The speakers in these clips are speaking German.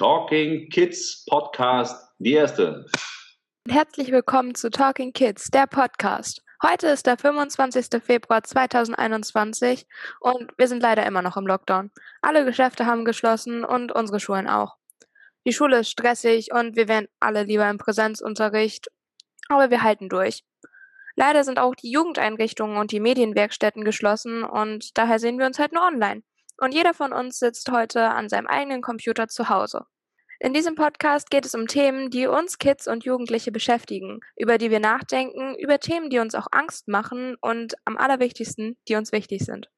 Talking Kids Podcast, die erste. Herzlich willkommen zu Talking Kids, der Podcast. Heute ist der 25. Februar 2021 und wir sind leider immer noch im Lockdown. Alle Geschäfte haben geschlossen und unsere Schulen auch. Die Schule ist stressig und wir wären alle lieber im Präsenzunterricht, aber wir halten durch. Leider sind auch die Jugendeinrichtungen und die Medienwerkstätten geschlossen und daher sehen wir uns halt nur online. Und jeder von uns sitzt heute an seinem eigenen Computer zu Hause. In diesem Podcast geht es um Themen, die uns Kids und Jugendliche beschäftigen, über die wir nachdenken, über Themen, die uns auch Angst machen und am allerwichtigsten, die uns wichtig sind.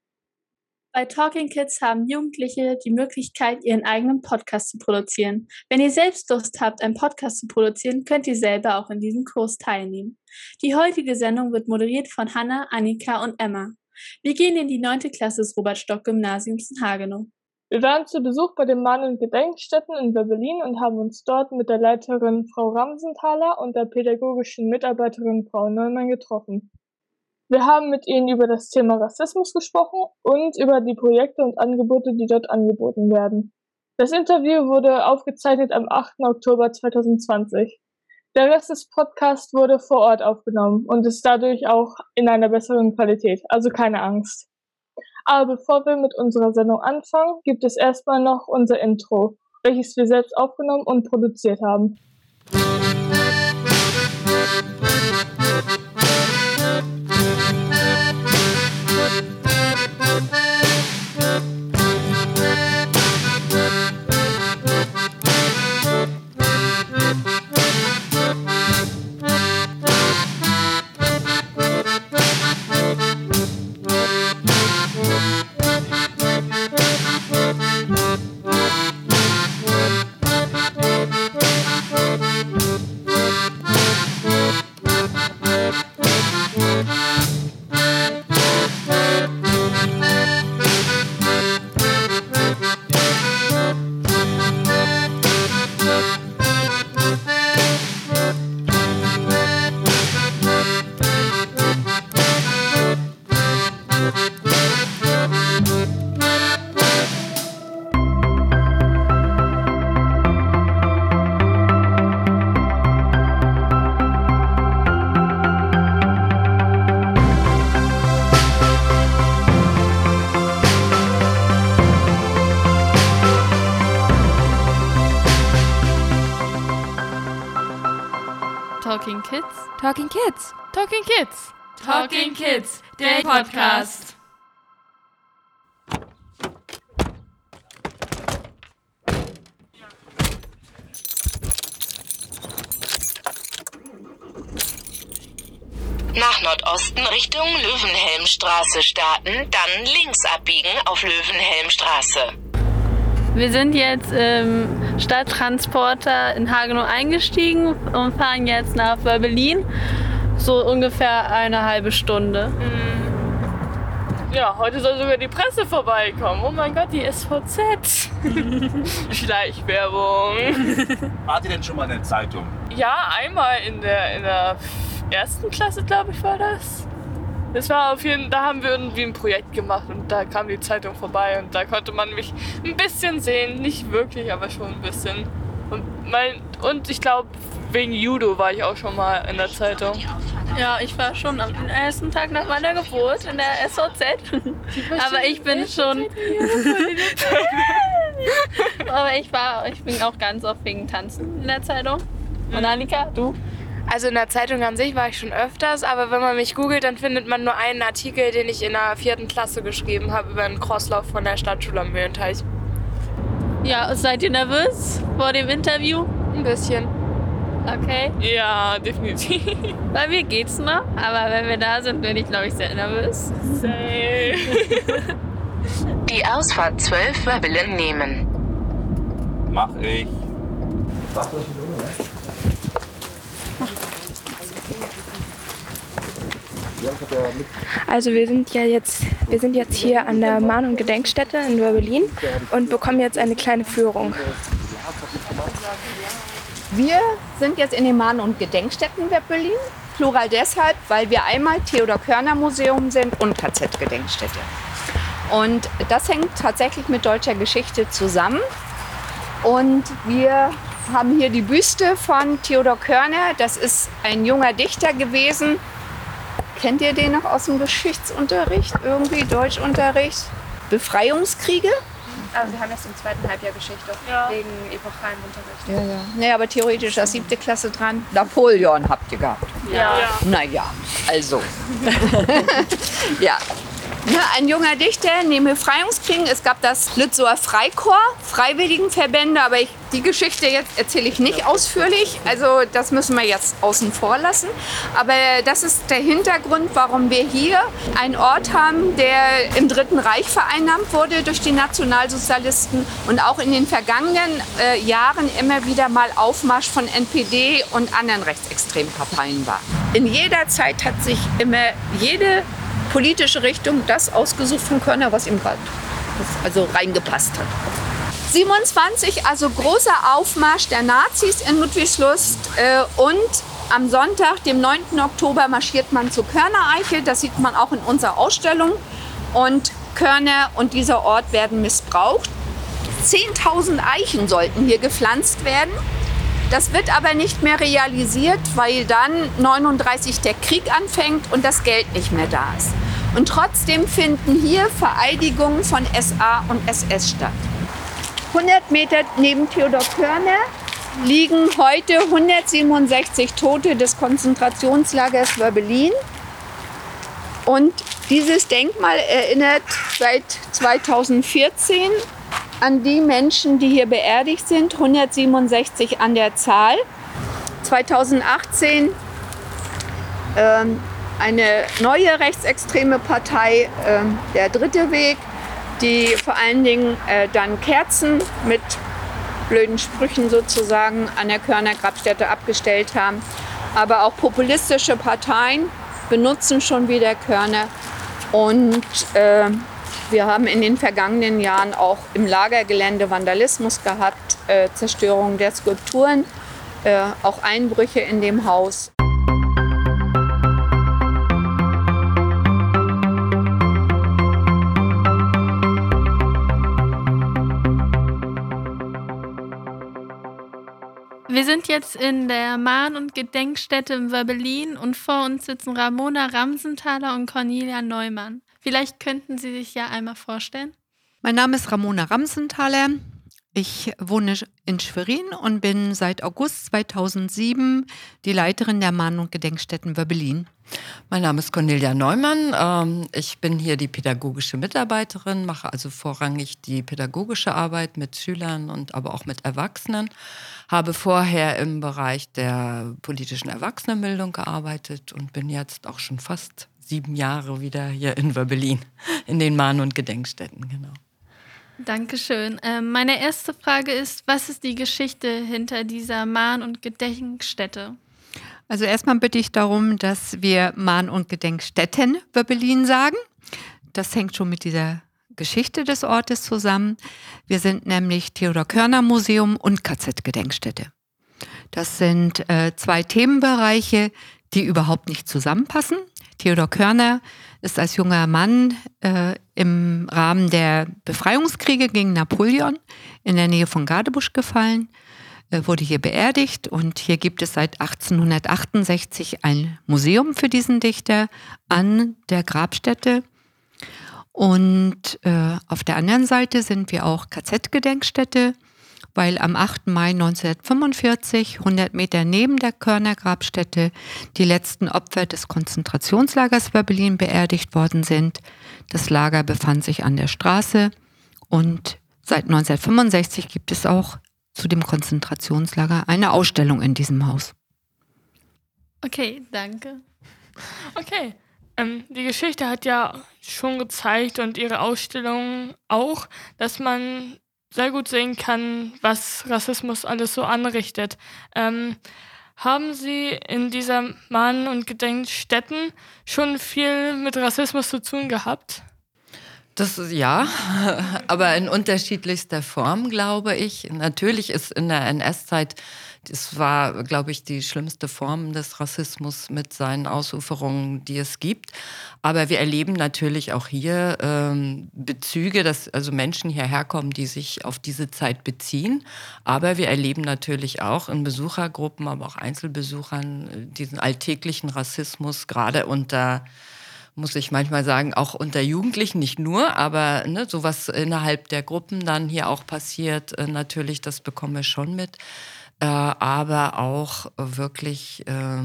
Bei Talking Kids haben Jugendliche die Möglichkeit, ihren eigenen Podcast zu produzieren. Wenn ihr selbst Lust habt, einen Podcast zu produzieren, könnt ihr selber auch in diesem Kurs teilnehmen. Die heutige Sendung wird moderiert von Hanna, Annika und Emma. Wir gehen in die neunte Klasse des Robert-Stock-Gymnasiums in Hagenow. Wir waren zu Besuch bei den Mahn- und Gedenkstätten in Berlin und haben uns dort mit der Leiterin Frau Ramsenthaler und der pädagogischen Mitarbeiterin Frau Neumann getroffen. Wir haben mit ihnen über das Thema Rassismus gesprochen und über die Projekte und Angebote, die dort angeboten werden. Das Interview wurde aufgezeichnet am 8. Oktober 2020. Der Rest des Podcasts wurde vor Ort aufgenommen und ist dadurch auch in einer besseren Qualität, also keine Angst. Aber bevor wir mit unserer Sendung anfangen, gibt es erstmal noch unser Intro, welches wir selbst aufgenommen und produziert haben. Talking Kids? Talking Kids. Talking Kids. Talking Kids, der Podcast. Nach Nordosten Richtung Löwenhelmstraße starten, dann links abbiegen auf Löwenhelmstraße. Wir sind jetzt im Stadttransporter in Hagenow eingestiegen und fahren jetzt nach Berlin. So ungefähr eine halbe Stunde. Ja, heute soll sogar die Presse vorbeikommen. Oh mein Gott, die SVZ. Schleichwerbung. Wart ihr denn schon mal in der Zeitung? Ja, einmal in der, in der ersten Klasse, glaube ich, war das. Das war auf jeden da haben wir irgendwie ein Projekt gemacht und da kam die Zeitung vorbei und da konnte man mich ein bisschen sehen. Nicht wirklich, aber schon ein bisschen. Und, mein, und ich glaube, wegen Judo war ich auch schon mal in der Zeitung. Ja, ich war schon am ersten Tag nach meiner Geburt in der SOZ. Aber ich bin schon. Aber ich war, ich bin auch ganz oft wegen Tanzen in der Zeitung. Und Annika, du? Also in der Zeitung an sich war ich schon öfters, aber wenn man mich googelt, dann findet man nur einen Artikel, den ich in der vierten Klasse geschrieben habe über einen Crosslauf von der Stadtschule am Mühlenteich. Ja, seid ihr nervös vor dem Interview? Ein bisschen. Okay. Ja, definitiv. Bei mir geht's noch, aber wenn wir da sind, bin ich, glaube ich, sehr nervös. Safe. Die Ausfahrt 12 Webbelen nehmen. Mach ich. Also wir sind ja jetzt, wir sind jetzt hier an der Mahn- und Gedenkstätte in Berlin und bekommen jetzt eine kleine Führung. Wir sind jetzt in den Mahn- und Gedenkstätten Berlin. Plural deshalb, weil wir einmal Theodor Körner Museum sind und KZ-Gedenkstätte. Und das hängt tatsächlich mit deutscher Geschichte zusammen. Und wir haben hier die Büste von Theodor Körner. Das ist ein junger Dichter gewesen. Kennt ihr den noch aus dem Geschichtsunterricht? Irgendwie Deutschunterricht? Befreiungskriege? Also wir haben jetzt im zweiten Halbjahr Geschichte Ja. wegen epochalen Unterricht. Ja, ja. Nee, aber theoretisch das siebte Klasse dran. Napoleon habt ihr gehabt. Ja. Naja, also. ja. Ne, ein junger Dichter den Befreiungskriegen. Es gab das Lützower Freikorps, Freiwilligenverbände, aber ich, die Geschichte jetzt erzähle ich nicht ausführlich. Also das müssen wir jetzt außen vor lassen. Aber das ist der Hintergrund, warum wir hier einen Ort haben, der im Dritten Reich vereinnahmt wurde durch die Nationalsozialisten und auch in den vergangenen äh, Jahren immer wieder mal Aufmarsch von NPD und anderen rechtsextremen Parteien war. In jeder Zeit hat sich immer jede politische Richtung das ausgesucht von Körner, was ihm gerade also reingepasst hat. 27, also großer Aufmarsch der Nazis in Ludwigslust äh, und am Sonntag, dem 9. Oktober, marschiert man zur Körner-Eiche. Das sieht man auch in unserer Ausstellung. Und Körner und dieser Ort werden missbraucht. 10.000 Eichen sollten hier gepflanzt werden. Das wird aber nicht mehr realisiert, weil dann 39 der Krieg anfängt und das Geld nicht mehr da ist. Und trotzdem finden hier Vereidigungen von SA und SS statt. 100 Meter neben Theodor Körner liegen heute 167 Tote des Konzentrationslagers Wörbelin. Und dieses Denkmal erinnert seit 2014 an die Menschen, die hier beerdigt sind, 167 an der Zahl. 2018 ähm, eine neue rechtsextreme Partei, ähm, der Dritte Weg, die vor allen Dingen äh, dann Kerzen mit blöden Sprüchen sozusagen an der Körner Grabstätte abgestellt haben. Aber auch populistische Parteien benutzen schon wieder Körner. Und äh, wir haben in den vergangenen Jahren auch im Lagergelände Vandalismus gehabt, äh, Zerstörung der Skulpturen, äh, auch Einbrüche in dem Haus. Wir sind jetzt in der Mahn- und Gedenkstätte in Wörbelin und vor uns sitzen Ramona Ramsenthaler und Cornelia Neumann. Vielleicht könnten Sie sich ja einmal vorstellen. Mein Name ist Ramona Ramsenthaler. Ich wohne in Schwerin und bin seit August 2007 die Leiterin der Mahn- und Gedenkstätten Wörbelin. Mein Name ist Cornelia Neumann. Ähm, Ich bin hier die pädagogische Mitarbeiterin, mache also vorrangig die pädagogische Arbeit mit Schülern und aber auch mit Erwachsenen. Habe vorher im Bereich der politischen Erwachsenenbildung gearbeitet und bin jetzt auch schon fast sieben Jahre wieder hier in Wörbelin, in den Mahn- und Gedenkstätten, genau. Dankeschön. Ähm, meine erste Frage ist, was ist die Geschichte hinter dieser Mahn- und Gedenkstätte? Also erstmal bitte ich darum, dass wir Mahn- und Gedenkstätten Wöbbelin sagen. Das hängt schon mit dieser Geschichte des Ortes zusammen. Wir sind nämlich Theodor Körner Museum und KZ-Gedenkstätte. Das sind äh, zwei Themenbereiche, die überhaupt nicht zusammenpassen. Theodor Körner ist als junger Mann äh, im Rahmen der Befreiungskriege gegen Napoleon in der Nähe von Gardebusch gefallen, äh, wurde hier beerdigt und hier gibt es seit 1868 ein Museum für diesen Dichter an der Grabstätte. Und äh, auf der anderen Seite sind wir auch KZ-Gedenkstätte, weil am 8. Mai 1945, 100 Meter neben der Körner Grabstätte, die letzten Opfer des Konzentrationslagers Wörbelin beerdigt worden sind. Das Lager befand sich an der Straße und seit 1965 gibt es auch zu dem Konzentrationslager eine Ausstellung in diesem Haus. Okay, danke. Okay. Ähm, die Geschichte hat ja schon gezeigt und ihre Ausstellung auch, dass man sehr gut sehen kann, was Rassismus alles so anrichtet. Ähm, haben Sie in dieser Mahn- und Gedenkstätten schon viel mit Rassismus zu tun gehabt? Das ist ja, aber in unterschiedlichster Form, glaube ich. Natürlich ist in der NS-Zeit, das war, glaube ich, die schlimmste Form des Rassismus mit seinen Ausuferungen, die es gibt. Aber wir erleben natürlich auch hier ähm, Bezüge, dass also Menschen hierher kommen, die sich auf diese Zeit beziehen. Aber wir erleben natürlich auch in Besuchergruppen, aber auch Einzelbesuchern äh, diesen alltäglichen Rassismus, gerade unter muss ich manchmal sagen, auch unter Jugendlichen, nicht nur, aber ne, sowas innerhalb der Gruppen dann hier auch passiert, äh, natürlich, das bekommen wir schon mit. Äh, aber auch wirklich, äh,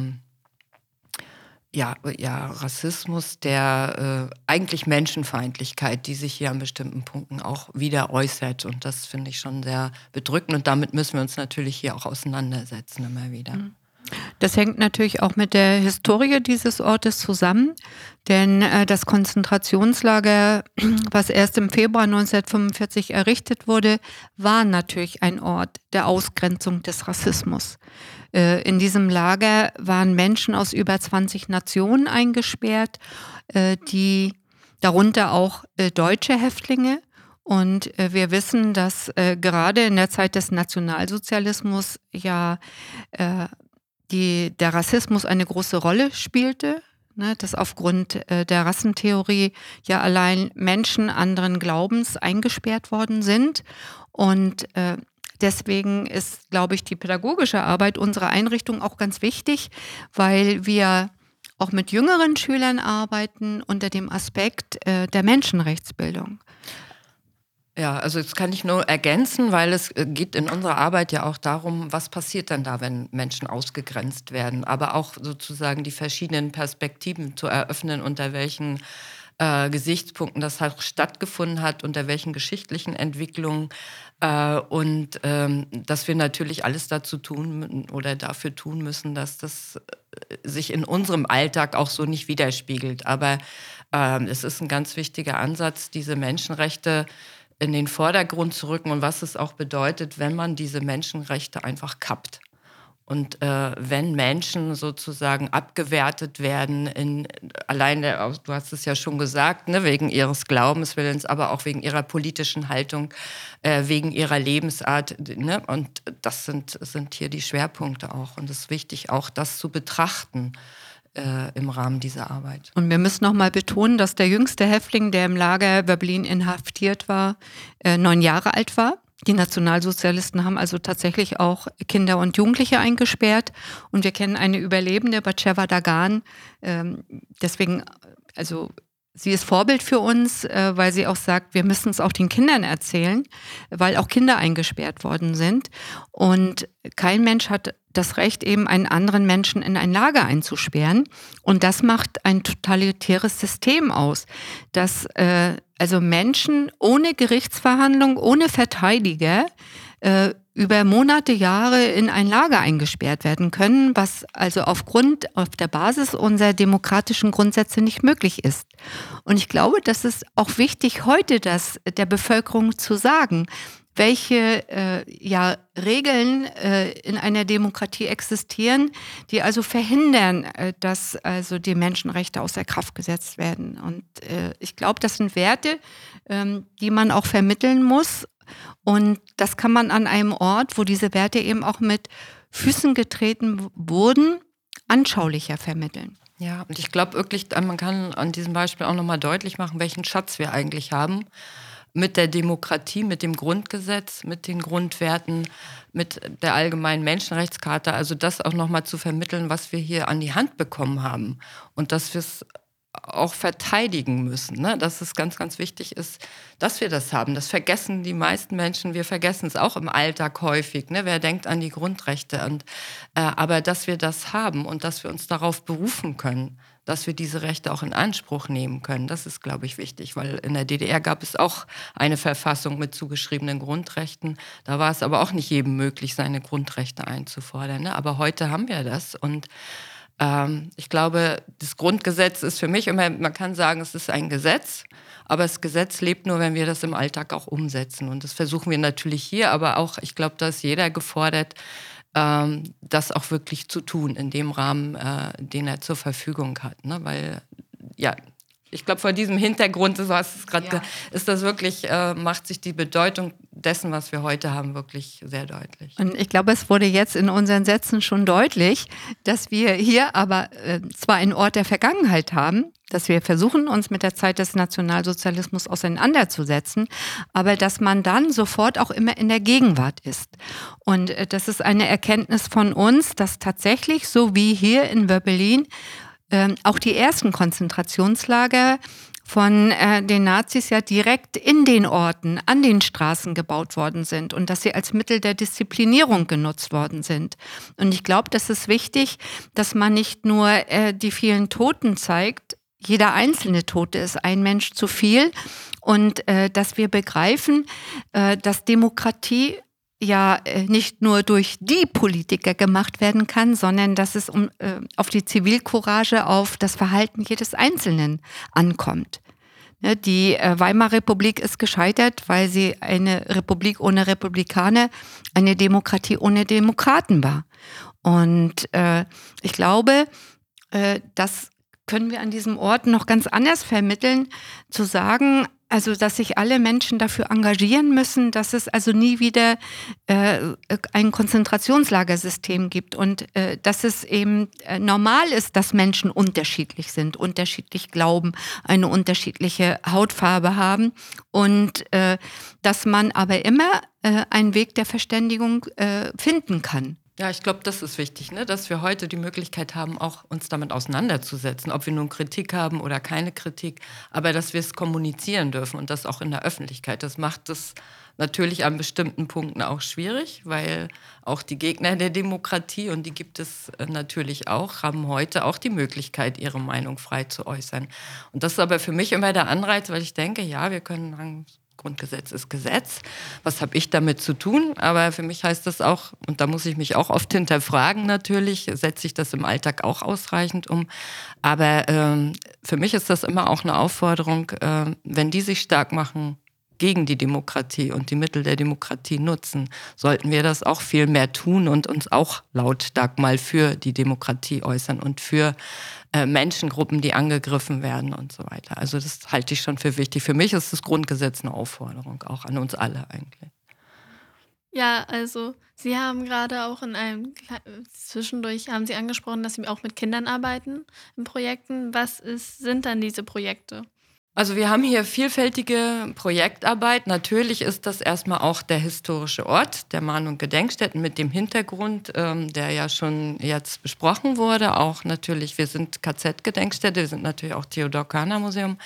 ja, ja, Rassismus, der äh, eigentlich Menschenfeindlichkeit, die sich hier an bestimmten Punkten auch wieder äußert. Und das finde ich schon sehr bedrückend. Und damit müssen wir uns natürlich hier auch auseinandersetzen, immer wieder. Mhm. Das hängt natürlich auch mit der Historie dieses Ortes zusammen, denn äh, das Konzentrationslager, was erst im Februar 1945 errichtet wurde, war natürlich ein Ort der Ausgrenzung des Rassismus. Äh, in diesem Lager waren Menschen aus über 20 Nationen eingesperrt, äh, die darunter auch äh, deutsche Häftlinge. Und äh, wir wissen, dass äh, gerade in der Zeit des Nationalsozialismus ja die, der Rassismus eine große Rolle spielte, ne, dass aufgrund äh, der Rassentheorie ja allein Menschen anderen Glaubens eingesperrt worden sind. Und äh, deswegen ist, glaube ich, die pädagogische Arbeit unserer Einrichtung auch ganz wichtig, weil wir auch mit jüngeren Schülern arbeiten unter dem Aspekt äh, der Menschenrechtsbildung. Ja, also das kann ich nur ergänzen, weil es äh, geht in unserer Arbeit ja auch darum, was passiert dann da, wenn Menschen ausgegrenzt werden, aber auch sozusagen die verschiedenen Perspektiven zu eröffnen, unter welchen äh, Gesichtspunkten das halt stattgefunden hat, unter welchen geschichtlichen Entwicklungen äh, und ähm, dass wir natürlich alles dazu tun oder dafür tun müssen, dass das äh, sich in unserem Alltag auch so nicht widerspiegelt. Aber ähm, es ist ein ganz wichtiger Ansatz, diese Menschenrechte in den Vordergrund zu rücken und was es auch bedeutet, wenn man diese Menschenrechte einfach kappt. Und äh, wenn Menschen sozusagen abgewertet werden, in, allein, der, du hast es ja schon gesagt, ne, wegen ihres Glaubenswillens, aber auch wegen ihrer politischen Haltung, äh, wegen ihrer Lebensart. Ne, und das sind, sind hier die Schwerpunkte auch. Und es ist wichtig, auch das zu betrachten äh, im Rahmen dieser Arbeit. Und wir müssen nochmal betonen, dass der jüngste Häftling, der im Lager Berlin inhaftiert war, äh, neun Jahre alt war. Die Nationalsozialisten haben also tatsächlich auch Kinder und Jugendliche eingesperrt. Und wir kennen eine Überlebende, Batsheva Dagan. Ähm, deswegen, also Sie ist Vorbild für uns, äh, weil sie auch sagt, wir müssen es auch den Kindern erzählen, weil auch Kinder eingesperrt worden sind. Und kein Mensch hat das Recht, eben einen anderen Menschen in ein Lager einzusperren. Und das macht ein totalitäres System aus, dass äh, also Menschen ohne Gerichtsverhandlung, ohne Verteidiger äh, über Monate, Jahre in ein Lager eingesperrt werden können, was also aufgrund, auf der Basis unserer demokratischen Grundsätze nicht möglich ist. Und ich glaube, das ist auch wichtig, heute das der Bevölkerung zu sagen, welche äh, ja, Regeln äh, in einer Demokratie existieren, die also verhindern, äh, dass also die Menschenrechte außer Kraft gesetzt werden. Und äh, ich glaube, das sind Werte, ähm, die man auch vermitteln muss und das kann man an einem Ort, wo diese Werte eben auch mit Füßen getreten wurden, anschaulicher vermitteln. Ja, und ich glaube wirklich, man kann an diesem Beispiel auch nochmal deutlich machen, welchen Schatz wir eigentlich haben mit der Demokratie, mit dem Grundgesetz, mit den Grundwerten, mit der allgemeinen Menschenrechtscharta. Also das auch nochmal zu vermitteln, was wir hier an die Hand bekommen haben und dass wir es auch verteidigen müssen. Ne? Dass es ganz, ganz wichtig ist, dass wir das haben. Das vergessen die meisten Menschen. Wir vergessen es auch im Alltag häufig. Ne? Wer denkt an die Grundrechte? Und, äh, aber dass wir das haben und dass wir uns darauf berufen können, dass wir diese Rechte auch in Anspruch nehmen können, das ist, glaube ich, wichtig. Weil in der DDR gab es auch eine Verfassung mit zugeschriebenen Grundrechten. Da war es aber auch nicht jedem möglich, seine Grundrechte einzufordern. Ne? Aber heute haben wir das und ähm, ich glaube, das Grundgesetz ist für mich immer, man kann sagen, es ist ein Gesetz, aber das Gesetz lebt nur, wenn wir das im Alltag auch umsetzen. Und das versuchen wir natürlich hier, aber auch, ich glaube, da ist jeder gefordert, ähm, das auch wirklich zu tun, in dem Rahmen, äh, den er zur Verfügung hat. Ne? Weil, ja, ich glaube, vor diesem Hintergrund, so hast es gerade, ja. ist das wirklich, äh, macht sich die Bedeutung dessen, was wir heute haben, wirklich sehr deutlich. Und ich glaube, es wurde jetzt in unseren Sätzen schon deutlich, dass wir hier aber äh, zwar einen Ort der Vergangenheit haben, dass wir versuchen, uns mit der Zeit des Nationalsozialismus auseinanderzusetzen, aber dass man dann sofort auch immer in der Gegenwart ist. Und äh, das ist eine Erkenntnis von uns, dass tatsächlich, so wie hier in Berlin, ähm, auch die ersten Konzentrationslager von äh, den Nazis ja direkt in den Orten, an den Straßen gebaut worden sind und dass sie als Mittel der Disziplinierung genutzt worden sind. Und ich glaube, das ist wichtig, dass man nicht nur äh, die vielen Toten zeigt, jeder einzelne Tote ist ein Mensch zu viel und äh, dass wir begreifen, äh, dass Demokratie ja äh, nicht nur durch die Politiker gemacht werden kann, sondern dass es um, äh, auf die Zivilcourage, auf das Verhalten jedes Einzelnen ankommt. Ne, die äh, Weimarer Republik ist gescheitert, weil sie eine Republik ohne Republikaner, eine Demokratie ohne Demokraten war. Und äh, ich glaube, äh, das können wir an diesem Ort noch ganz anders vermitteln, zu sagen, also, dass sich alle Menschen dafür engagieren müssen, dass es also nie wieder äh, ein Konzentrationslagersystem gibt und äh, dass es eben äh, normal ist, dass Menschen unterschiedlich sind, unterschiedlich glauben, eine unterschiedliche Hautfarbe haben und äh, dass man aber immer äh, einen Weg der Verständigung äh, finden kann. Ja, ich glaube, das ist wichtig, ne? dass wir heute die Möglichkeit haben, auch uns damit auseinanderzusetzen, ob wir nun Kritik haben oder keine Kritik, aber dass wir es kommunizieren dürfen und das auch in der Öffentlichkeit. Das macht es natürlich an bestimmten Punkten auch schwierig, weil auch die Gegner der Demokratie, und die gibt es äh, natürlich auch, haben heute auch die Möglichkeit, ihre Meinung frei zu äußern. Und das ist aber für mich immer der Anreiz, weil ich denke, ja, wir können Grundgesetz ist Gesetz. Was habe ich damit zu tun? Aber für mich heißt das auch, und da muss ich mich auch oft hinterfragen natürlich, setze ich das im Alltag auch ausreichend um. Aber ähm, für mich ist das immer auch eine Aufforderung, äh, wenn die sich stark machen gegen die Demokratie und die Mittel der Demokratie nutzen, sollten wir das auch viel mehr tun und uns auch lautstark mal für die Demokratie äußern und für äh, Menschengruppen, die angegriffen werden und so weiter. Also das halte ich schon für wichtig. Für mich ist das Grundgesetz eine Aufforderung, auch an uns alle eigentlich. Ja, also Sie haben gerade auch in einem zwischendurch haben Sie angesprochen, dass Sie auch mit Kindern arbeiten in Projekten. Was ist, sind dann diese Projekte? Also wir haben hier vielfältige Projektarbeit. Natürlich ist das erstmal auch der historische Ort der Mahn- und Gedenkstätten mit dem Hintergrund, ähm, der ja schon jetzt besprochen wurde. Auch natürlich, wir sind KZ-Gedenkstätte, wir sind natürlich auch Theodor-Körner-Museum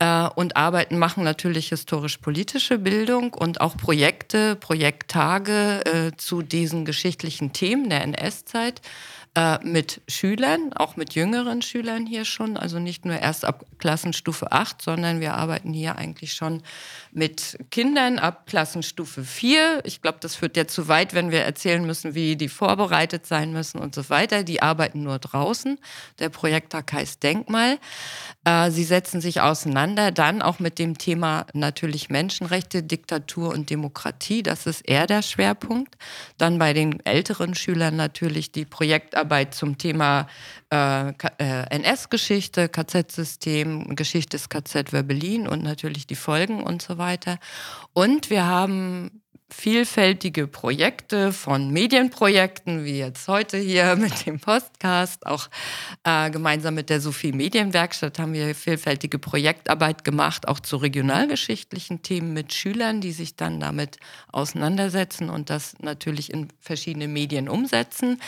äh, und arbeiten, machen natürlich historisch-politische Bildung und auch Projekte, Projekttage äh, zu diesen geschichtlichen Themen der NS-Zeit äh, mit Schülern, auch mit jüngeren Schülern hier schon, also nicht nur erst ab Klassenstufe 8, sondern wir arbeiten hier eigentlich schon mit Kindern ab Klassenstufe 4. Ich glaube, das führt ja zu weit, wenn wir erzählen müssen, wie die vorbereitet sein müssen und so weiter. Die arbeiten nur draußen. Der Projekttag heißt Denkmal. Äh, sie setzen sich auseinander dann auch mit dem Thema natürlich Menschenrechte, Diktatur und Demokratie. Das ist eher der Schwerpunkt. Dann bei den älteren Schülern natürlich die Projektarbeit zum Thema äh, äh NS-Geschichte, KZ-System, Geschichte des KZ Werbelin und natürlich die Folgen und so weiter. Und wir haben vielfältige Projekte von Medienprojekten, wie jetzt heute hier mit dem Podcast. Auch äh, gemeinsam mit der Sophie Medienwerkstatt haben wir vielfältige Projektarbeit gemacht, auch zu regionalgeschichtlichen Themen mit Schülern, die sich dann damit auseinandersetzen und das natürlich in verschiedene Medien umsetzen.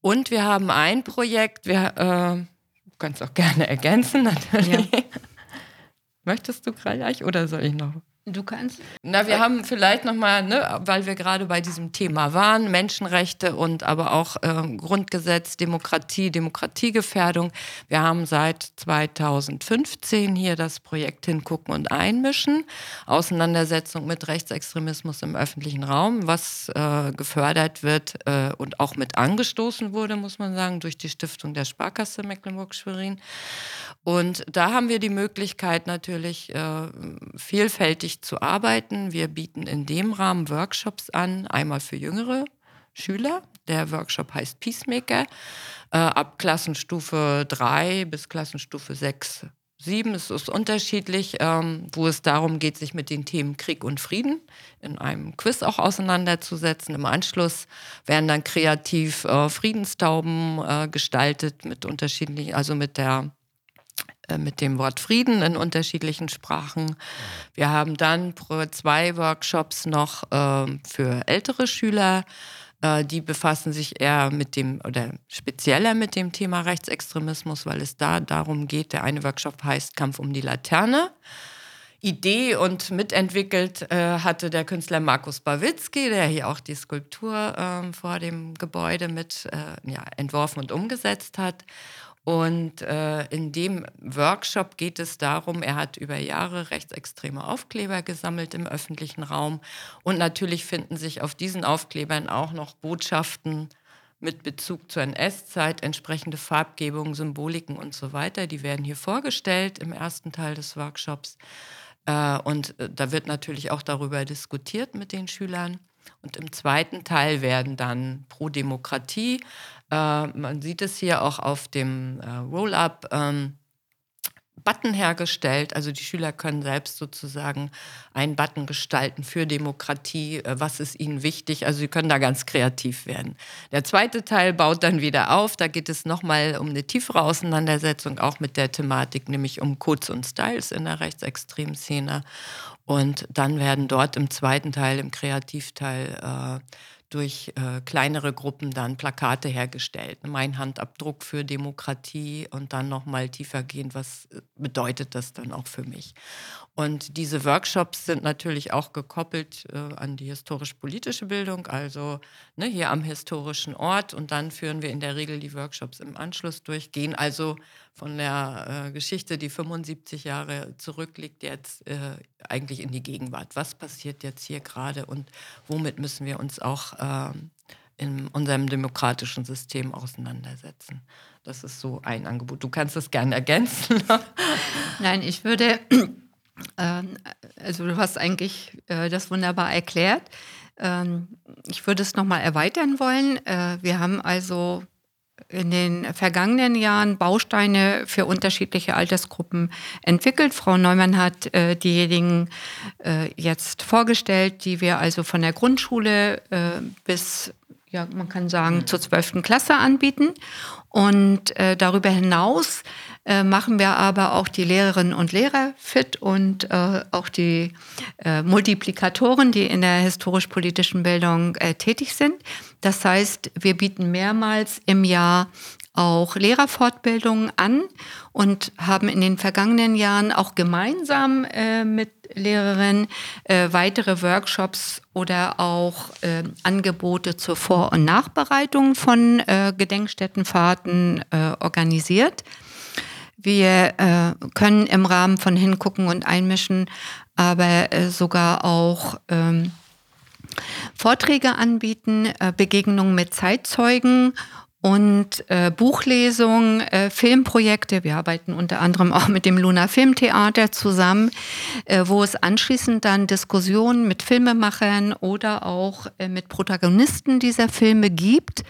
Und wir haben ein Projekt, wir äh, können es auch gerne ergänzen natürlich. Ja. Möchtest du gleich oder soll ich noch? Du kannst. Na, wir haben vielleicht nochmal, ne, weil wir gerade bei diesem Thema waren, Menschenrechte und aber auch äh, Grundgesetz, Demokratie, Demokratiegefährdung. Wir haben seit 2015 hier das Projekt Hingucken und Einmischen, Auseinandersetzung mit Rechtsextremismus im öffentlichen Raum, was äh, gefördert wird äh, und auch mit angestoßen wurde, muss man sagen, durch die Stiftung der Sparkasse Mecklenburg-Schwerin. Und da haben wir die Möglichkeit natürlich äh, vielfältig zu arbeiten. Wir bieten in dem Rahmen Workshops an, einmal für jüngere Schüler. Der Workshop heißt Peacemaker. Äh, ab Klassenstufe 3 bis Klassenstufe 6 sieben, es ist unterschiedlich, ähm, wo es darum geht, sich mit den Themen Krieg und Frieden in einem Quiz auch auseinanderzusetzen. Im Anschluss werden dann kreativ äh, Friedenstauben äh, gestaltet mit unterschiedlichen, also mit der mit dem Wort Frieden in unterschiedlichen Sprachen. Wir haben dann zwei Workshops noch äh, für ältere Schüler. Äh, die befassen sich eher mit dem oder spezieller mit dem Thema Rechtsextremismus, weil es da darum geht. Der eine Workshop heißt Kampf um die Laterne. Idee und mitentwickelt äh, hatte der Künstler Markus Bawitzki, der hier auch die Skulptur äh, vor dem Gebäude mit äh, ja, entworfen und umgesetzt hat. Und äh, in dem Workshop geht es darum, er hat über Jahre rechtsextreme Aufkleber gesammelt im öffentlichen Raum. Und natürlich finden sich auf diesen Aufklebern auch noch Botschaften mit Bezug zur NS-Zeit, entsprechende Farbgebungen, Symboliken und so weiter. Die werden hier vorgestellt im ersten Teil des Workshops. Äh, und äh, da wird natürlich auch darüber diskutiert mit den Schülern. Und im zweiten Teil werden dann pro Demokratie, äh, man sieht es hier auch auf dem äh, Roll-up, ähm, Button hergestellt. Also die Schüler können selbst sozusagen einen Button gestalten für Demokratie. Äh, was ist ihnen wichtig? Also sie können da ganz kreativ werden. Der zweite Teil baut dann wieder auf. Da geht es nochmal um eine tiefere Auseinandersetzung, auch mit der Thematik, nämlich um Codes und Styles in der rechtsextremen Szene. Und dann werden dort im zweiten Teil, im Kreativteil, äh, durch äh, kleinere Gruppen dann Plakate hergestellt. Mein Handabdruck für Demokratie und dann nochmal tiefer gehend, was äh, bedeutet das dann auch für mich? Und diese Workshops sind natürlich auch gekoppelt äh, an die historisch-politische Bildung, also ne, hier am historischen Ort. Und dann führen wir in der Regel die Workshops im Anschluss durch, gehen also von der äh, Geschichte, die 75 Jahre zurückliegt, jetzt äh, eigentlich in die Gegenwart. Was passiert jetzt hier gerade und womit müssen wir uns auch ähm, in unserem demokratischen System auseinandersetzen? Das ist so ein Angebot. Du kannst das gerne ergänzen. Nein, ich würde ähm, also du hast eigentlich äh, das wunderbar erklärt. Ähm, ich würde es nochmal erweitern wollen. Äh, wir haben also in den vergangenen Jahren Bausteine für unterschiedliche Altersgruppen entwickelt. Frau Neumann hat äh, diejenigen äh, jetzt vorgestellt, die wir also von der Grundschule äh, bis, ja, man kann sagen, zur 12. Klasse anbieten. Und äh, darüber hinaus äh, machen wir aber auch die Lehrerinnen und Lehrer fit und äh, auch die Multiplikatoren, die in der historisch-politischen Bildung tätig sind. Das heißt, wir bieten mehrmals im Jahr auch Lehrerfortbildungen an und haben in den vergangenen Jahren auch gemeinsam äh, mit Lehrerinnen äh, weitere Workshops oder auch äh, Angebote zur Vor- und Nachbereitung von äh, Gedenkstättenfahrten äh, organisiert. Wir äh, können im Rahmen von Hingucken und Einmischen aber sogar auch ähm, Vorträge anbieten, äh, Begegnungen mit Zeitzeugen und äh, Buchlesungen, äh, Filmprojekte. Wir arbeiten unter anderem auch mit dem Luna Filmtheater zusammen, äh, wo es anschließend dann Diskussionen mit Filmemachern oder auch äh, mit Protagonisten dieser Filme gibt.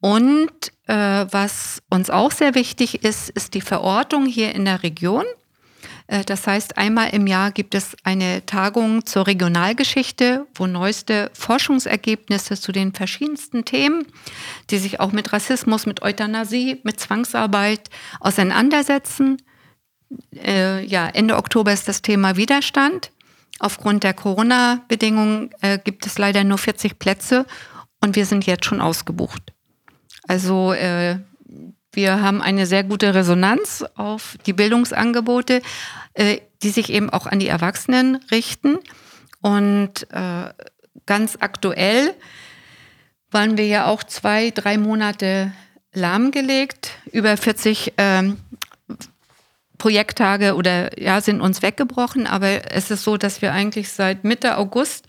Und äh, was uns auch sehr wichtig ist, ist die Verortung hier in der Region. Äh, das heißt, einmal im Jahr gibt es eine Tagung zur Regionalgeschichte, wo neueste Forschungsergebnisse zu den verschiedensten Themen, die sich auch mit Rassismus, mit Euthanasie, mit Zwangsarbeit auseinandersetzen. Äh, ja, Ende Oktober ist das Thema Widerstand. Aufgrund der Corona-Bedingungen äh, gibt es leider nur 40 Plätze und wir sind jetzt schon ausgebucht. Also äh, wir haben eine sehr gute Resonanz auf die Bildungsangebote, die sich eben auch an die Erwachsenen richten. Und äh, ganz aktuell waren wir ja auch zwei, drei Monate lahmgelegt. Über 40 ähm, Projekttage oder ja, sind uns weggebrochen. Aber es ist so, dass wir eigentlich seit Mitte August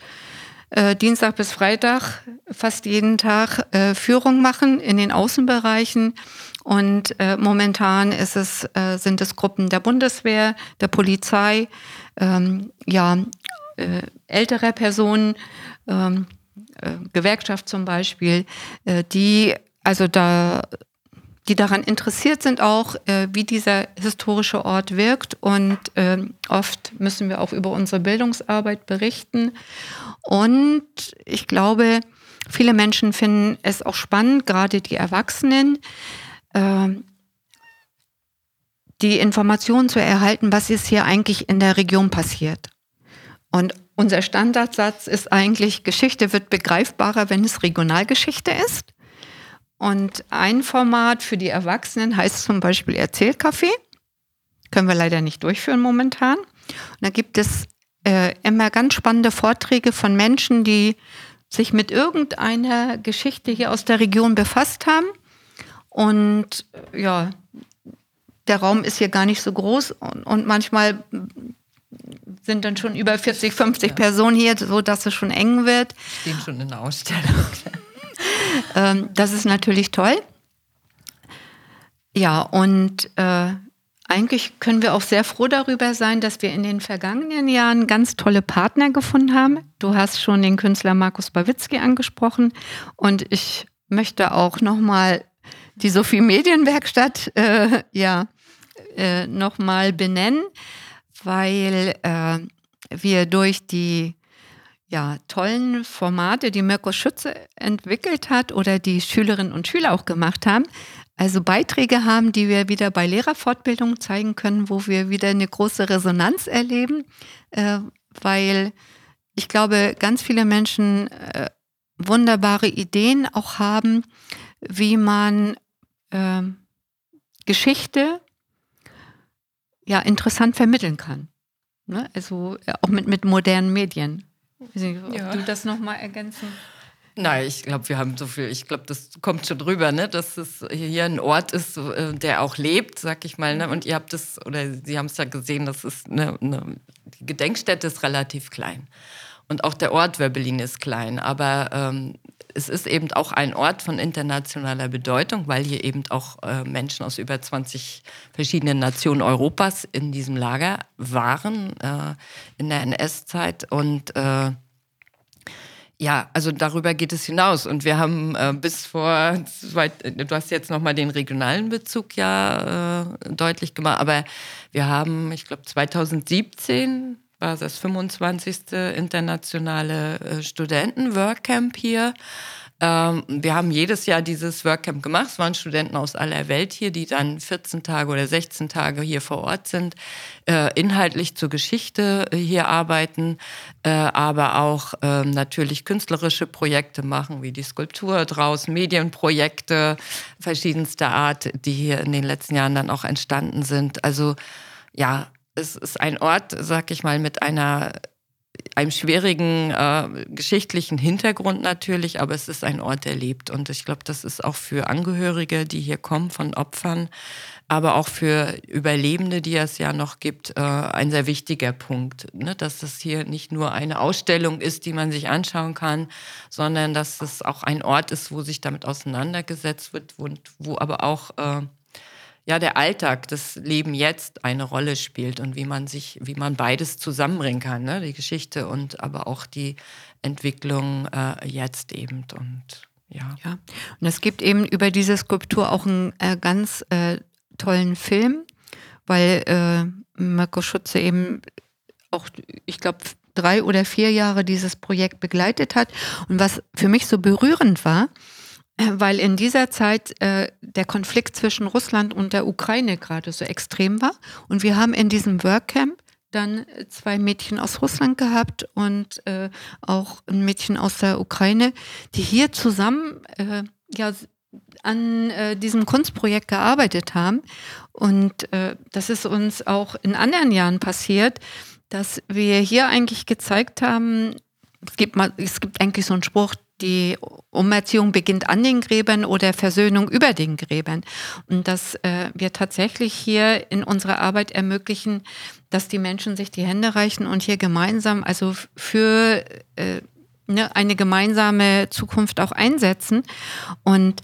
äh, Dienstag bis Freitag fast jeden Tag äh, Führung machen in den Außenbereichen. Und äh, momentan ist es, äh, sind es Gruppen der Bundeswehr, der Polizei, ähm, ja, äh, ältere Personen, ähm, äh, Gewerkschaft zum Beispiel, äh, die also da die daran interessiert sind auch, äh, wie dieser historische Ort wirkt. Und äh, oft müssen wir auch über unsere Bildungsarbeit berichten. Und ich glaube, viele Menschen finden es auch spannend, gerade die Erwachsenen, die Informationen zu erhalten, was ist hier eigentlich in der Region passiert. Und unser Standardsatz ist eigentlich, Geschichte wird begreifbarer, wenn es Regionalgeschichte ist. Und ein Format für die Erwachsenen heißt zum Beispiel Erzählcafé. Können wir leider nicht durchführen momentan. Und da gibt es äh, immer ganz spannende Vorträge von Menschen, die sich mit irgendeiner Geschichte hier aus der Region befasst haben. Und ja, der Raum ist hier gar nicht so groß und, und manchmal sind dann schon über 40, 50 Personen hier, so dass es schon eng wird. Stehen schon in der Ausstellung. ähm, das ist natürlich toll. Ja, und äh, eigentlich können wir auch sehr froh darüber sein, dass wir in den vergangenen Jahren ganz tolle Partner gefunden haben. Du hast schon den Künstler Markus Bawitzki angesprochen und ich möchte auch nochmal die Sophie Medienwerkstatt äh, ja, äh, nochmal benennen, weil äh, wir durch die ja, tollen Formate, die Mirko Schütze entwickelt hat oder die Schülerinnen und Schüler auch gemacht haben. Also Beiträge haben, die wir wieder bei Lehrerfortbildung zeigen können, wo wir wieder eine große Resonanz erleben, äh, weil ich glaube, ganz viele Menschen äh, wunderbare Ideen auch haben, wie man äh, Geschichte ja interessant vermitteln kann. Ne? Also äh, auch mit, mit modernen Medien. Ich weiß nicht, ob Ja. du das nochmal ergänzen? Nein, ich glaube, wir haben so viel, ich glaube, das kommt schon drüber, ne? dass es hier ein Ort ist, äh, der auch lebt, sag ich mal. Ne? Und ihr habt es, oder Sie haben es ja gesehen, das ist eine, eine, die Gedenkstätte ist relativ klein. Und auch der Ort Werbelin ist klein. Aber ähm, es ist eben auch ein Ort von internationaler Bedeutung, weil hier eben auch äh, Menschen aus über 20 verschiedenen Nationen Europas in diesem Lager waren äh, in der NS-Zeit. Und äh, ja, also darüber geht es hinaus. Und wir haben äh, bis vor, du hast jetzt nochmal den regionalen Bezug ja äh, deutlich gemacht, aber wir haben, ich glaube 2017 war das 25. internationale äh, Studenten-Workcamp hier. Ähm, wir haben jedes Jahr dieses Workcamp gemacht. Es waren Studenten aus aller Welt hier, die dann 14 Tage oder 16 Tage hier vor Ort sind, äh, inhaltlich zur Geschichte äh, hier arbeiten, äh, aber auch ähm, natürlich künstlerische Projekte machen, wie die Skulptur draußen, Medienprojekte verschiedenster Art, die hier in den letzten Jahren dann auch entstanden sind. Also ja, es ist ein Ort, sag ich mal, mit einer einem schwierigen äh, geschichtlichen Hintergrund natürlich, aber es ist ein Ort, der lebt. Und ich glaube, das ist auch für Angehörige, die hier kommen von Opfern, aber auch für Überlebende, die es ja noch gibt, äh, ein sehr wichtiger Punkt. Ne? Dass es hier nicht nur eine Ausstellung ist, die man sich anschauen kann, sondern dass es auch ein Ort ist, wo sich damit auseinandergesetzt wird und wo aber auch äh, ja, der Alltag, das Leben jetzt eine Rolle spielt und wie man sich, wie man beides zusammenbringen kann, ne? die Geschichte und aber auch die Entwicklung äh, jetzt eben und ja. Ja, und es gibt eben über diese Skulptur auch einen äh, ganz äh, tollen Film, weil äh, Marco Schutze eben auch, ich glaube, drei oder vier Jahre dieses Projekt begleitet hat. Und was für mich so berührend war, weil in dieser Zeit äh, der Konflikt zwischen Russland und der Ukraine gerade so extrem war. Und wir haben in diesem Workcamp dann zwei Mädchen aus Russland gehabt und äh, auch ein Mädchen aus der Ukraine, die hier zusammen äh, ja, an äh, diesem Kunstprojekt gearbeitet haben. Und äh, das ist uns auch in anderen Jahren passiert, dass wir hier eigentlich gezeigt haben, es gibt, mal, es gibt eigentlich so einen Spruch, die Umerziehung beginnt an den Gräbern oder Versöhnung über den Gräbern. Und dass äh, wir tatsächlich hier in unserer Arbeit ermöglichen, dass die Menschen sich die Hände reichen und hier gemeinsam, also für äh, ne, eine gemeinsame Zukunft auch einsetzen. Und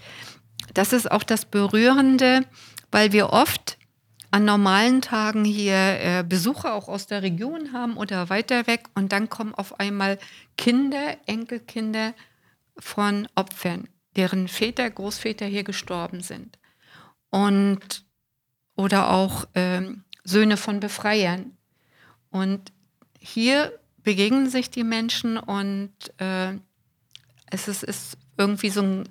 das ist auch das Berührende, weil wir oft an normalen Tagen hier äh, Besucher auch aus der Region haben oder weiter weg und dann kommen auf einmal Kinder, Enkelkinder von Opfern, deren Väter, Großväter hier gestorben sind. und oder auch ähm, Söhne von Befreiern. Und hier begegnen sich die Menschen und äh, es ist, ist irgendwie so ein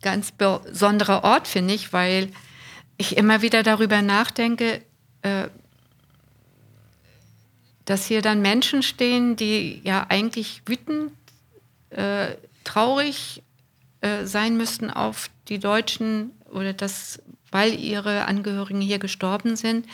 ganz besonderer Ort, finde ich, weil ich immer wieder darüber nachdenke, äh, dass hier dann Menschen stehen, die ja eigentlich wütend, äh, traurig äh, sein müssten auf die Deutschen oder das, weil ihre Angehörigen hier gestorben sind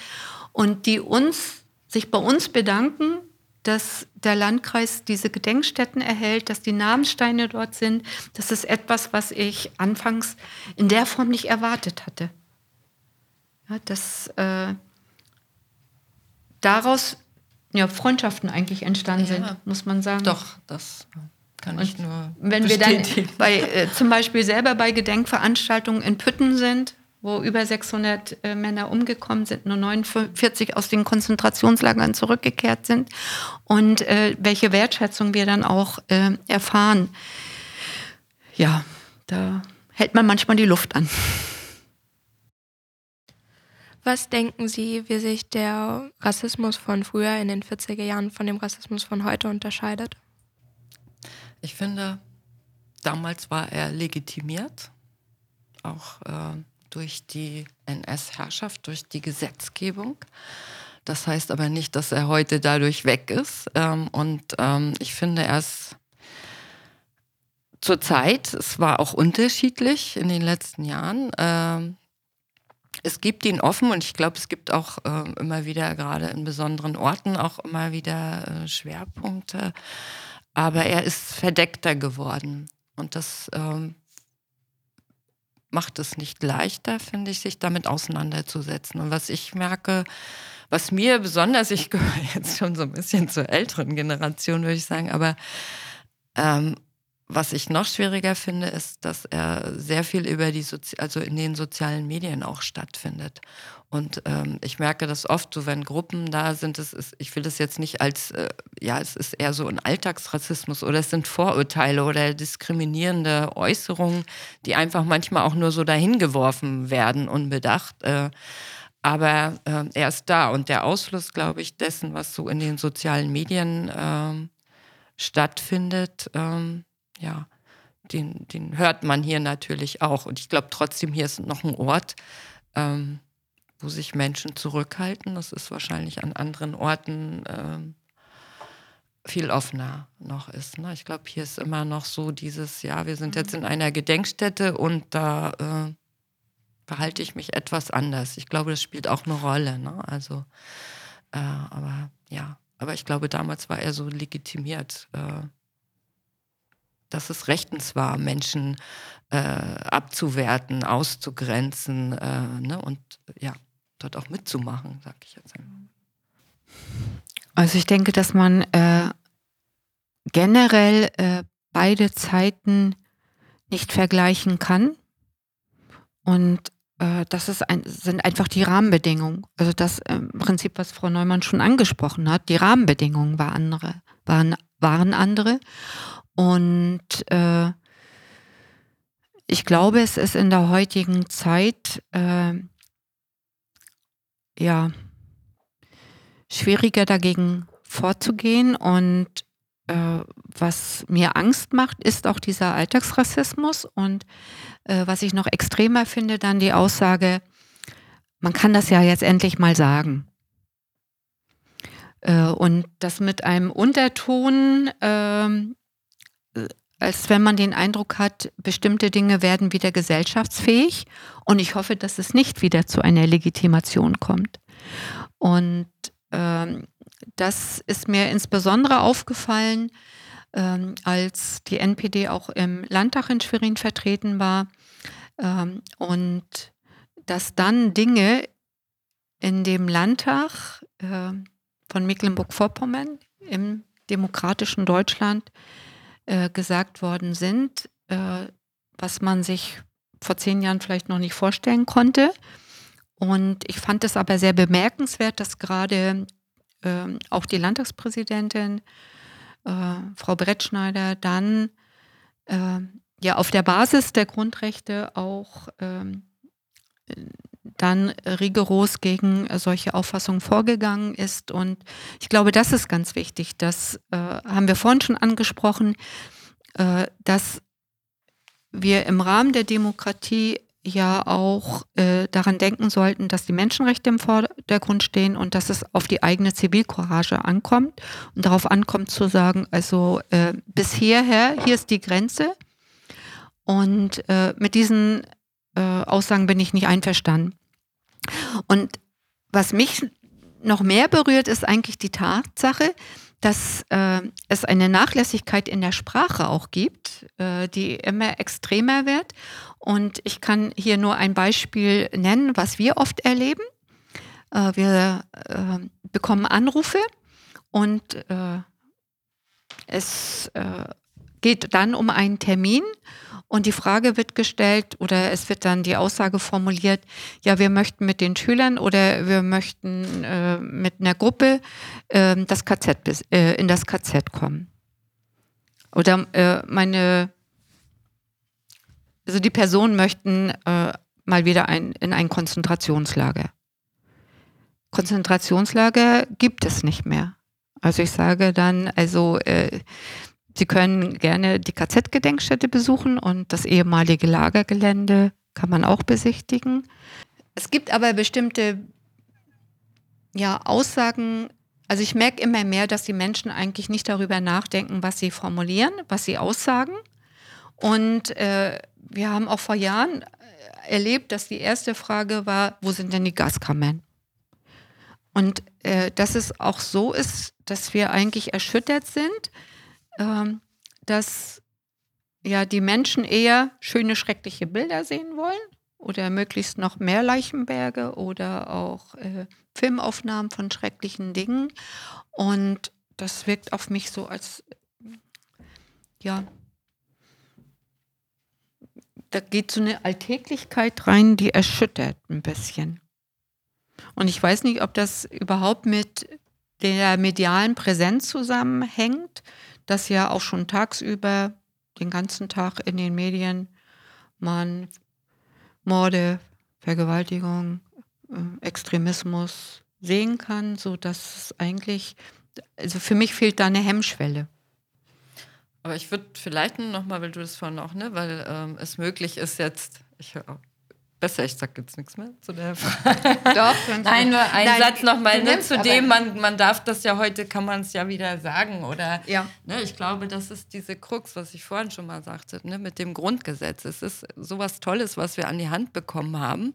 und die uns sich bei uns bedanken, dass der Landkreis diese Gedenkstätten erhält, dass die Namenssteine dort sind. Das ist etwas, was ich anfangs in der Form nicht erwartet hatte. Ja, dass äh, daraus ja, Freundschaften eigentlich entstanden ja, sind, muss man sagen. Doch, das kann ich nur. Wenn wir dann bei, äh, zum Beispiel selber bei Gedenkveranstaltungen in Pütten sind, wo über 600 äh, Männer umgekommen sind, nur 49 aus den Konzentrationslagern zurückgekehrt sind und äh, welche Wertschätzung wir dann auch äh, erfahren. Ja, da hält man manchmal die Luft an. Was denken Sie, wie sich der Rassismus von früher in den 40er Jahren von dem Rassismus von heute unterscheidet? Ich finde, damals war er legitimiert, auch äh, durch die NS-Herrschaft, durch die Gesetzgebung. Das heißt aber nicht, dass er heute dadurch weg ist. Ähm, und ähm, ich finde, er ist zur Zeit, es war auch unterschiedlich in den letzten Jahren. Ähm, es gibt ihn offen und ich glaube, es gibt auch äh, immer wieder, gerade in besonderen Orten, auch immer wieder äh, Schwerpunkte. Aber er ist verdeckter geworden. Und das ähm, macht es nicht leichter, finde ich, sich damit auseinanderzusetzen. Und was ich merke, was mir besonders, ich gehöre jetzt schon so ein bisschen zur älteren Generation, würde ich sagen, aber ähm, was ich noch schwieriger finde, ist, dass er sehr viel über die Sozi also in den sozialen Medien auch stattfindet. Und ähm, ich merke das oft, so wenn Gruppen da sind, es ist, ich will das jetzt nicht als, äh, ja, es ist eher so ein Alltagsrassismus oder es sind Vorurteile oder diskriminierende Äußerungen, die einfach manchmal auch nur so dahin geworfen werden, unbedacht. Äh, aber äh, er ist da und der Ausfluss, glaube ich, dessen, was so in den sozialen Medien ähm, stattfindet, ähm, ja, den, den hört man hier natürlich auch. Und ich glaube trotzdem, hier ist noch ein Ort, ähm, wo sich Menschen zurückhalten. Das ist wahrscheinlich an anderen Orten ähm, viel offener noch ist. Ne? Ich glaube, hier ist immer noch so dieses, ja, wir sind jetzt in einer Gedenkstätte und da äh, verhalte ich mich etwas anders. Ich glaube, das spielt auch eine Rolle. Ne? Also, äh, aber ja, aber ich glaube, damals war er so legitimiert. Äh, dass es rechtens war, Menschen äh, abzuwerten, auszugrenzen äh, ne? und ja, dort auch mitzumachen, sag ich jetzt. Also ich denke, dass man äh, generell äh, beide Zeiten nicht vergleichen kann. Und äh, das ist ein, sind einfach die Rahmenbedingungen. Also das im Prinzip, was Frau Neumann schon angesprochen hat, die Rahmenbedingungen waren andere, waren, waren andere. Und äh, ich glaube, es ist in der heutigen Zeit äh, ja schwieriger dagegen vorzugehen. Und äh, was mir Angst macht, ist auch dieser Alltagsrassismus. Und äh, was ich noch extremer finde, dann die Aussage, man kann das ja jetzt endlich mal sagen. Äh, und das mit einem Unterton, ähm, als wenn man den Eindruck hat, bestimmte Dinge werden wieder gesellschaftsfähig. Und ich hoffe, dass es nicht wieder zu einer Legitimation kommt. Und ähm, das ist mir insbesondere aufgefallen, ähm, als die NPD auch im Landtag in Schwerin vertreten war. Ähm, und dass dann Dinge in dem Landtag äh, von Mecklenburg-Vorpommern im demokratischen Deutschland äh, gesagt worden sind, äh, was man sich vor zehn Jahren vielleicht noch nicht vorstellen konnte. Und ich fand es aber sehr bemerkenswert, dass gerade äh, auch die Landtagspräsidentin, äh, Frau Brettschneider, dann äh, ja auf der Basis der Grundrechte auch ähm, dann rigoros gegen solche Auffassungen vorgegangen ist. Und ich glaube, das ist ganz wichtig. Das äh, haben wir vorhin schon angesprochen, äh, dass wir im Rahmen der Demokratie ja auch äh, daran denken sollten, dass die Menschenrechte im Vordergrund stehen und dass es auf die eigene Zivilcourage ankommt und darauf ankommt zu sagen, also äh, bis hierher, hier ist die Grenze. Und äh, mit diesen äh, Aussagen bin ich nicht einverstanden. Und was mich noch mehr berührt, ist eigentlich die Tatsache, dass äh, es eine Nachlässigkeit in der Sprache auch gibt, äh, die immer extremer wird. Und ich kann hier nur ein Beispiel nennen, was wir oft erleben. Äh, wir äh, bekommen Anrufe und äh, es geht dann um einen Termin und die Frage wird gestellt oder es wird dann die Aussage formuliert, ja, wir möchten mit den Schülern oder wir möchten äh, mit einer Gruppe äh, das KZ, äh, in das KZ kommen. Oder äh, meine, also die Personen möchten äh, mal wieder ein, in ein Konzentrationslager. Konzentrationslager gibt es nicht mehr. Also ich sage dann, also äh, Sie können gerne die KZ-Gedenkstätte besuchen und das ehemalige Lagergelände kann man auch besichtigen. Es gibt aber bestimmte ja, Aussagen, also ich merke immer mehr, dass die Menschen eigentlich nicht darüber nachdenken, was sie formulieren, was sie aussagen. Und äh, wir haben auch vor Jahren äh, erlebt, dass die erste Frage war, wo sind denn die Gaskammern? Und äh, dass es auch so ist, dass wir eigentlich erschüttert sind, ähm, dass ja die Menschen eher schöne, schreckliche Bilder sehen wollen oder möglichst noch mehr Leichenberge oder auch äh, Filmaufnahmen von schrecklichen Dingen. Und das wirkt auf mich so als, ja, da geht so eine Alltäglichkeit rein, die erschüttert ein bisschen. Und ich weiß nicht, ob das überhaupt mit der medialen Präsenz zusammenhängt, dass ja auch schon tagsüber den ganzen Tag in den Medien man Morde, Vergewaltigung, äh, Extremismus sehen kann, so dass es eigentlich, also für mich fehlt da eine Hemmschwelle. Aber ich würde vielleicht noch mal, weil du das vorhin auch, ne, weil ähm, es möglich ist jetzt, ich höre besser, ich sage jetzt nichts mehr zu der Frage. Doch, Nein, nur ein Nein, Satz nochmal ne, zu dem, man, man darf das ja heute, kann man es ja wieder sagen. Oder ja. ne, ich glaube, das ist diese Krux, was ich vorhin schon mal sagte, ne, mit dem Grundgesetz. Es ist sowas Tolles, was wir an die Hand bekommen haben.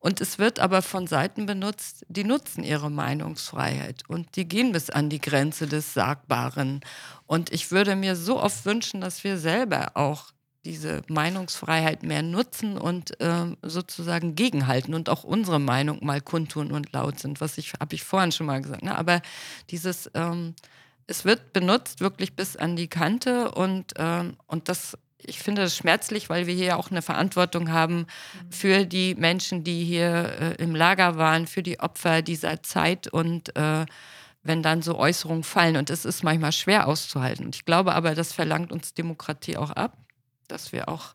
Und es wird aber von Seiten benutzt, die nutzen ihre Meinungsfreiheit und die gehen bis an die Grenze des Sagbaren. Und ich würde mir so oft wünschen, dass wir selber auch diese Meinungsfreiheit mehr nutzen und äh, sozusagen gegenhalten und auch unsere Meinung mal kundtun und laut sind, was ich, habe ich vorhin schon mal gesagt. Ne? Aber dieses, ähm, es wird benutzt wirklich bis an die Kante und, ähm, und das, ich finde das schmerzlich, weil wir hier auch eine Verantwortung haben für die Menschen, die hier äh, im Lager waren, für die Opfer dieser Zeit und äh, wenn dann so Äußerungen fallen. Und es ist manchmal schwer auszuhalten. Und ich glaube aber, das verlangt uns Demokratie auch ab dass wir auch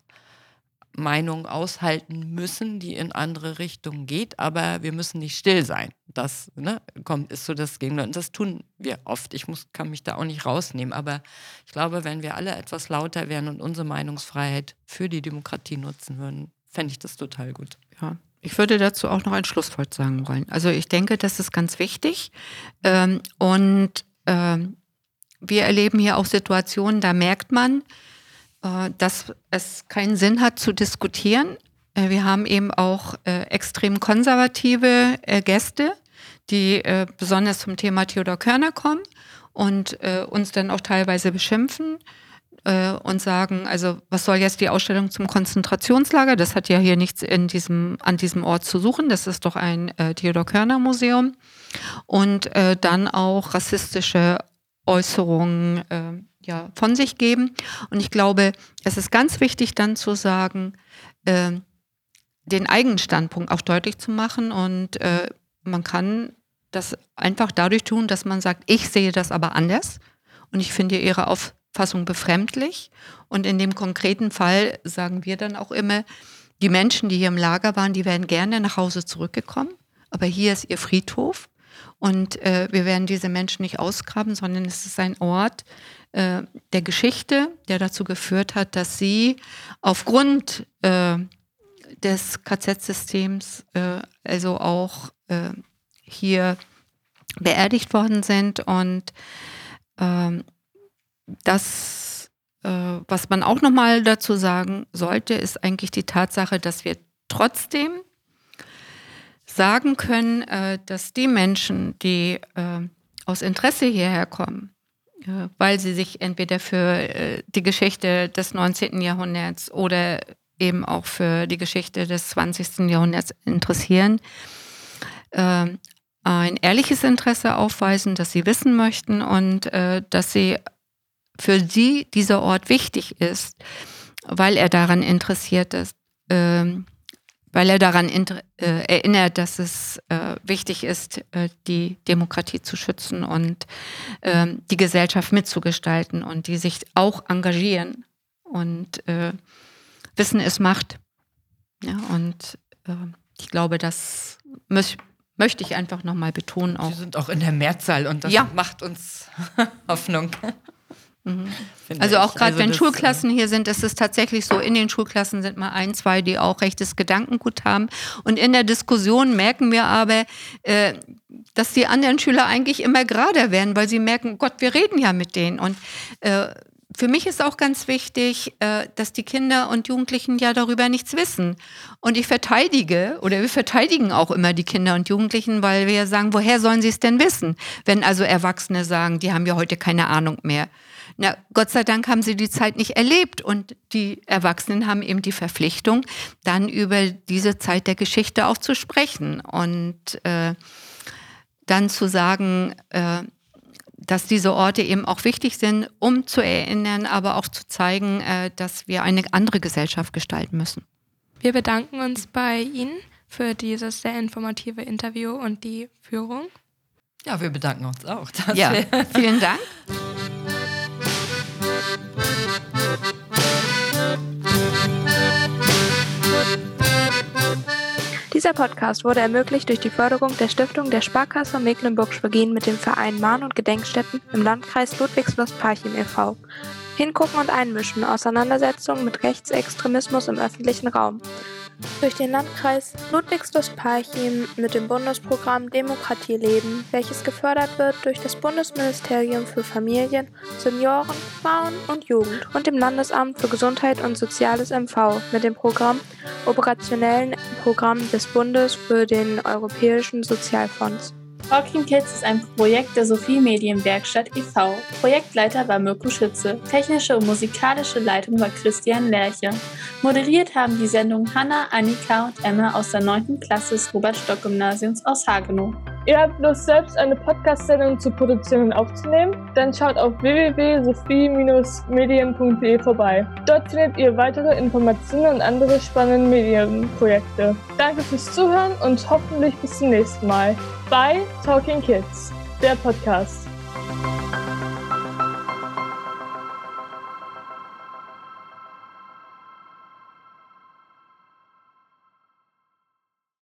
Meinungen aushalten müssen, die in andere Richtungen geht, aber wir müssen nicht still sein. Das ne, kommt, ist so das Gegenteil. Und das tun wir oft. Ich muss, kann mich da auch nicht rausnehmen. Aber ich glaube, wenn wir alle etwas lauter wären und unsere Meinungsfreiheit für die Demokratie nutzen würden, fände ich das total gut. Ja. Ich würde dazu auch noch ein Schlusswort sagen wollen. Also ich denke, das ist ganz wichtig. Ähm, und ähm, wir erleben hier auch Situationen, da merkt man, dass es keinen Sinn hat zu diskutieren. Äh, wir haben eben auch äh, extrem konservative Gäste, die besonders zum Thema Theodor Körner kommen und uns dann auch teilweise beschimpfen und sagen, also was soll jetzt die Ausstellung zum Konzentrationslager? Das hat ja hier nichts in diesem, an diesem Ort zu suchen. Das ist doch ein äh, Theodor Körner Museum. Und äh, dann auch rassistische Äußerungen äh, ja, von sich geben. Und ich glaube, es ist ganz wichtig dann zu sagen, äh, den eigenen Standpunkt auch deutlich zu machen. Und äh, man kann das einfach dadurch tun, dass man sagt, ich sehe das aber anders und ich finde Ihre Auffassung befremdlich. Und in dem konkreten Fall sagen wir dann auch immer, die Menschen, die hier im Lager waren, die wären gerne nach Hause zurückgekommen, aber hier ist ihr Friedhof und äh, wir werden diese Menschen nicht ausgraben, sondern es ist ein Ort äh, der Geschichte, der dazu geführt hat, dass sie aufgrund äh, des KZ-Systems äh, also auch äh, hier beerdigt worden sind und ähm, das, äh, was man auch nochmal dazu sagen sollte, ist eigentlich die Tatsache, dass wir trotzdem sagen können, dass die Menschen, die aus Interesse hierher kommen, weil sie sich entweder für äh, die Geschichte des 19. Jahrhunderts oder eben auch für die Geschichte des 20. Jahrhunderts interessieren, äh, ein ehrliches Interesse aufweisen, dass sie wissen möchten und äh, dass sie für sie dieser Ort wichtig ist, weil er daran interessiert ist, äh, weil er daran äh, erinnert, dass es äh, wichtig ist, äh, die Demokratie zu schützen und ähm, die Gesellschaft mitzugestalten und die sich auch engagieren und äh, Wissen ist Macht. Ja, und ähm, ich glaube, das muss, möchte ich einfach nochmal betonen. Auch. Wir sind auch in der Mehrzahl und das ja. macht uns Hoffnung. Mhm. Also auch gerade also wenn Schulklassen hier sind, ist es tatsächlich so, in den Schulklassen sind mal ein, zwei, die auch rechtes Gedankengut haben. Und in der Diskussion merken wir aber, äh, dass die anderen Schüler eigentlich immer gerader werden, weil sie merken, Gott, wir reden ja mit denen. Und äh, für mich ist auch ganz wichtig, äh, dass die Kinder und Jugendlichen ja darüber nichts wissen. Und ich verteidige oder wir verteidigen auch immer die Kinder und Jugendlichen, weil wir sagen, woher sollen sie es denn wissen? Wenn also Erwachsene sagen, die haben ja heute keine Ahnung mehr. Na, Gott sei Dank haben sie die Zeit nicht erlebt und die Erwachsenen haben eben die Verpflichtung, dann über diese Zeit der Geschichte auch zu sprechen und äh, dann zu sagen, äh, dass diese Orte eben auch wichtig sind, um zu erinnern, aber auch zu zeigen, äh, dass wir eine andere Gesellschaft gestalten müssen. Wir bedanken uns bei Ihnen für dieses sehr informative Interview und die Führung. Ja, wir bedanken uns auch. Ja, vielen Dank. Dieser Podcast wurde ermöglicht durch die Förderung der Stiftung der Sparkasse Mecklenburg-Schwerin mit dem Verein Mahn- und Gedenkstätten im Landkreis Ludwigslust-Parchim e.V. Hingucken und einmischen, Auseinandersetzungen mit Rechtsextremismus im öffentlichen Raum durch den Landkreis Ludwigslust-Parchim mit dem Bundesprogramm Demokratie leben, welches gefördert wird durch das Bundesministerium für Familien, Senioren, Frauen und Jugend und dem Landesamt für Gesundheit und Soziales MV mit dem Programm Operationellen Programm des Bundes für den Europäischen Sozialfonds. Talking Kids ist ein Projekt der Sophie Medienwerkstatt e.V. Projektleiter war Mirko Schütze. Technische und musikalische Leitung war Christian Lerche. Moderiert haben die Sendung Hanna, Annika und Emma aus der 9. Klasse des Robert-Stock-Gymnasiums aus Hagenow. Ihr habt Lust, selbst eine Podcast-Sendung zu produzieren und aufzunehmen? Dann schaut auf www.sophie-medien.de vorbei. Dort findet ihr weitere Informationen und andere spannende Medienprojekte. Danke fürs Zuhören und hoffentlich bis zum nächsten Mal bei Talking Kids, der Podcast.